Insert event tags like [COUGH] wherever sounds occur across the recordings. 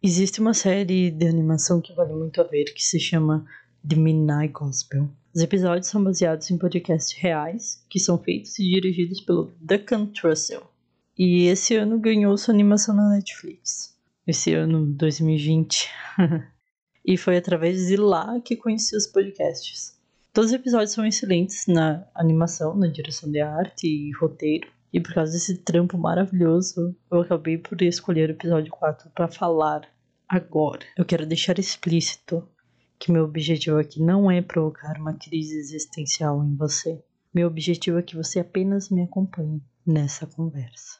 Existe uma série de animação que vale muito a ver que se chama The Midnight Gospel. Os episódios são baseados em podcasts reais que são feitos e dirigidos pelo Duncan Trussell. E esse ano ganhou sua animação na Netflix. Esse ano, 2020. [LAUGHS] e foi através de lá que conheci os podcasts. Todos os episódios são excelentes na animação, na direção de arte e roteiro. E por causa desse trampo maravilhoso, eu acabei por escolher o episódio 4 para falar agora. Eu quero deixar explícito que meu objetivo aqui não é provocar uma crise existencial em você. Meu objetivo é que você apenas me acompanhe nessa conversa.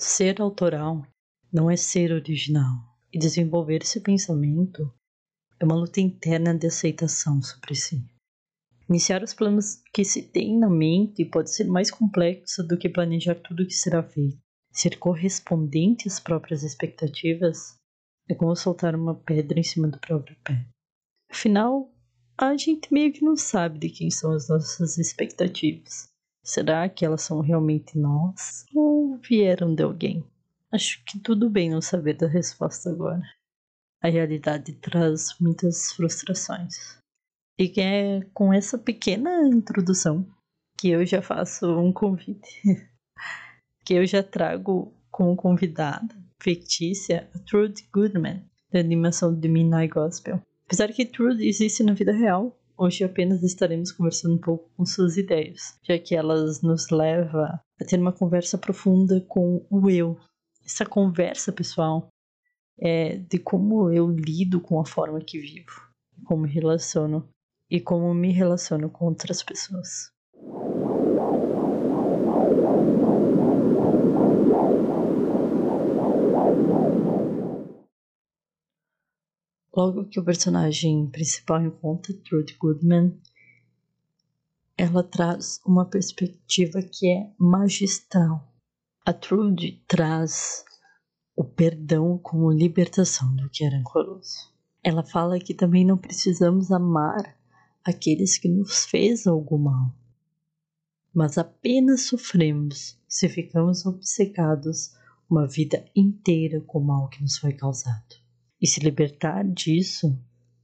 Ser autoral não é ser original, e desenvolver esse pensamento é uma luta interna de aceitação sobre si. Iniciar os planos que se tem na mente pode ser mais complexo do que planejar tudo o que será feito. Ser correspondente às próprias expectativas é como soltar uma pedra em cima do próprio pé. Afinal, a gente meio que não sabe de quem são as nossas expectativas. Será que elas são realmente nós ou vieram de alguém? Acho que tudo bem não saber da resposta agora. A realidade traz muitas frustrações. E é com essa pequena introdução que eu já faço um convite. [LAUGHS] que eu já trago como convidada fictícia a Trude Goodman, da animação de Midnight Gospel. Apesar que Trude existe na vida real, Hoje apenas estaremos conversando um pouco com suas ideias, já que elas nos levam a ter uma conversa profunda com o eu. Essa conversa, pessoal, é de como eu lido com a forma que vivo, como me relaciono e como me relaciono com outras pessoas. Logo que o personagem principal encontra Trudy Goodman, ela traz uma perspectiva que é magistral. A Trudy traz o perdão como libertação do que é rancoroso. Ela fala que também não precisamos amar aqueles que nos fez algo mal, mas apenas sofremos se ficamos obcecados uma vida inteira com o mal que nos foi causado. E se libertar disso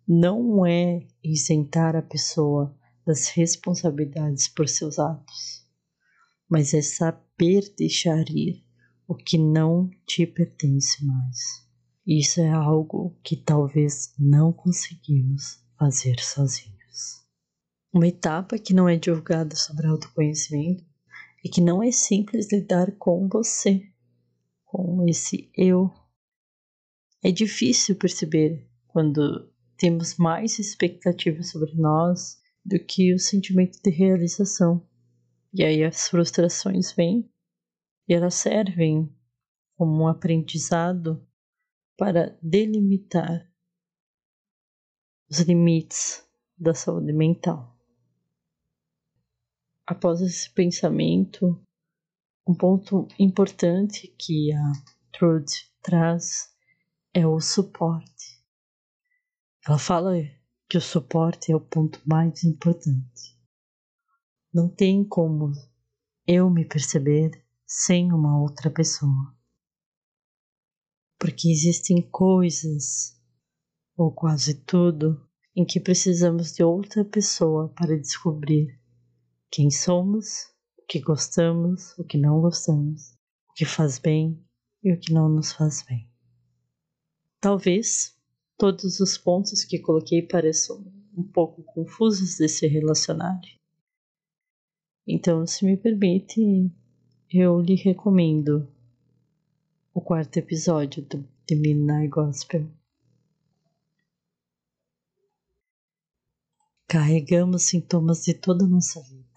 não é isentar a pessoa das responsabilidades por seus atos, mas é saber deixar ir o que não te pertence mais. Isso é algo que talvez não conseguimos fazer sozinhos. Uma etapa que não é divulgada sobre autoconhecimento e que não é simples lidar com você, com esse eu é difícil perceber quando temos mais expectativas sobre nós do que o sentimento de realização. E aí as frustrações vêm e elas servem como um aprendizado para delimitar os limites da saúde mental. Após esse pensamento, um ponto importante que a Trude traz é o suporte. Ela fala que o suporte é o ponto mais importante. Não tem como eu me perceber sem uma outra pessoa. Porque existem coisas, ou quase tudo, em que precisamos de outra pessoa para descobrir quem somos, o que gostamos, o que não gostamos, o que faz bem e o que não nos faz bem. Talvez todos os pontos que coloquei pareçam um pouco confusos de se relacionar. Então, se me permite, eu lhe recomendo o quarto episódio do The Midnight Gospel. Carregamos sintomas de toda a nossa vida.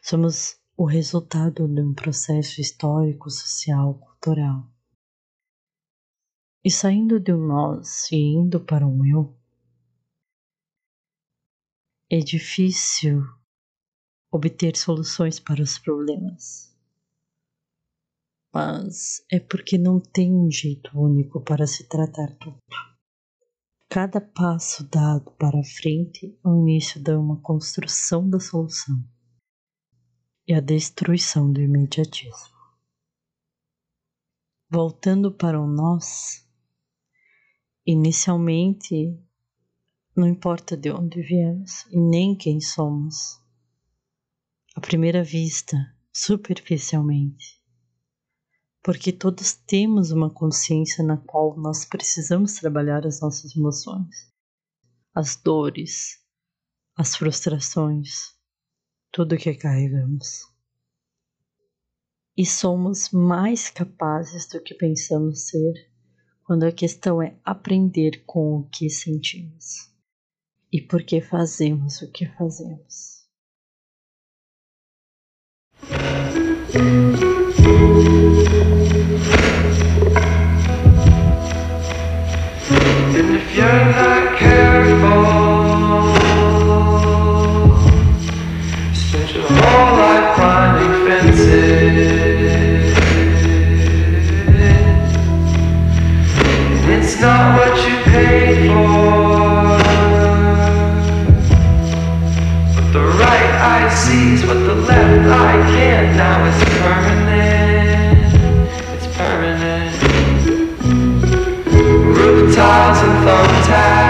Somos o resultado de um processo histórico, social, cultural e saindo de um nós e indo para um eu, é difícil obter soluções para os problemas. mas é porque não tem um jeito único para se tratar tudo. Cada passo dado para frente é o início de uma construção da solução e a destruição do imediatismo. Voltando para o nós, inicialmente não importa de onde viemos e nem quem somos. À primeira vista, superficialmente, porque todos temos uma consciência na qual nós precisamos trabalhar as nossas emoções, as dores, as frustrações, tudo que carregamos. E somos mais capazes do que pensamos ser quando a questão é aprender com o que sentimos e por que fazemos o que fazemos. sees what the left eye can't. Now it's permanent. It's permanent. Roof tiles and thumbtacks.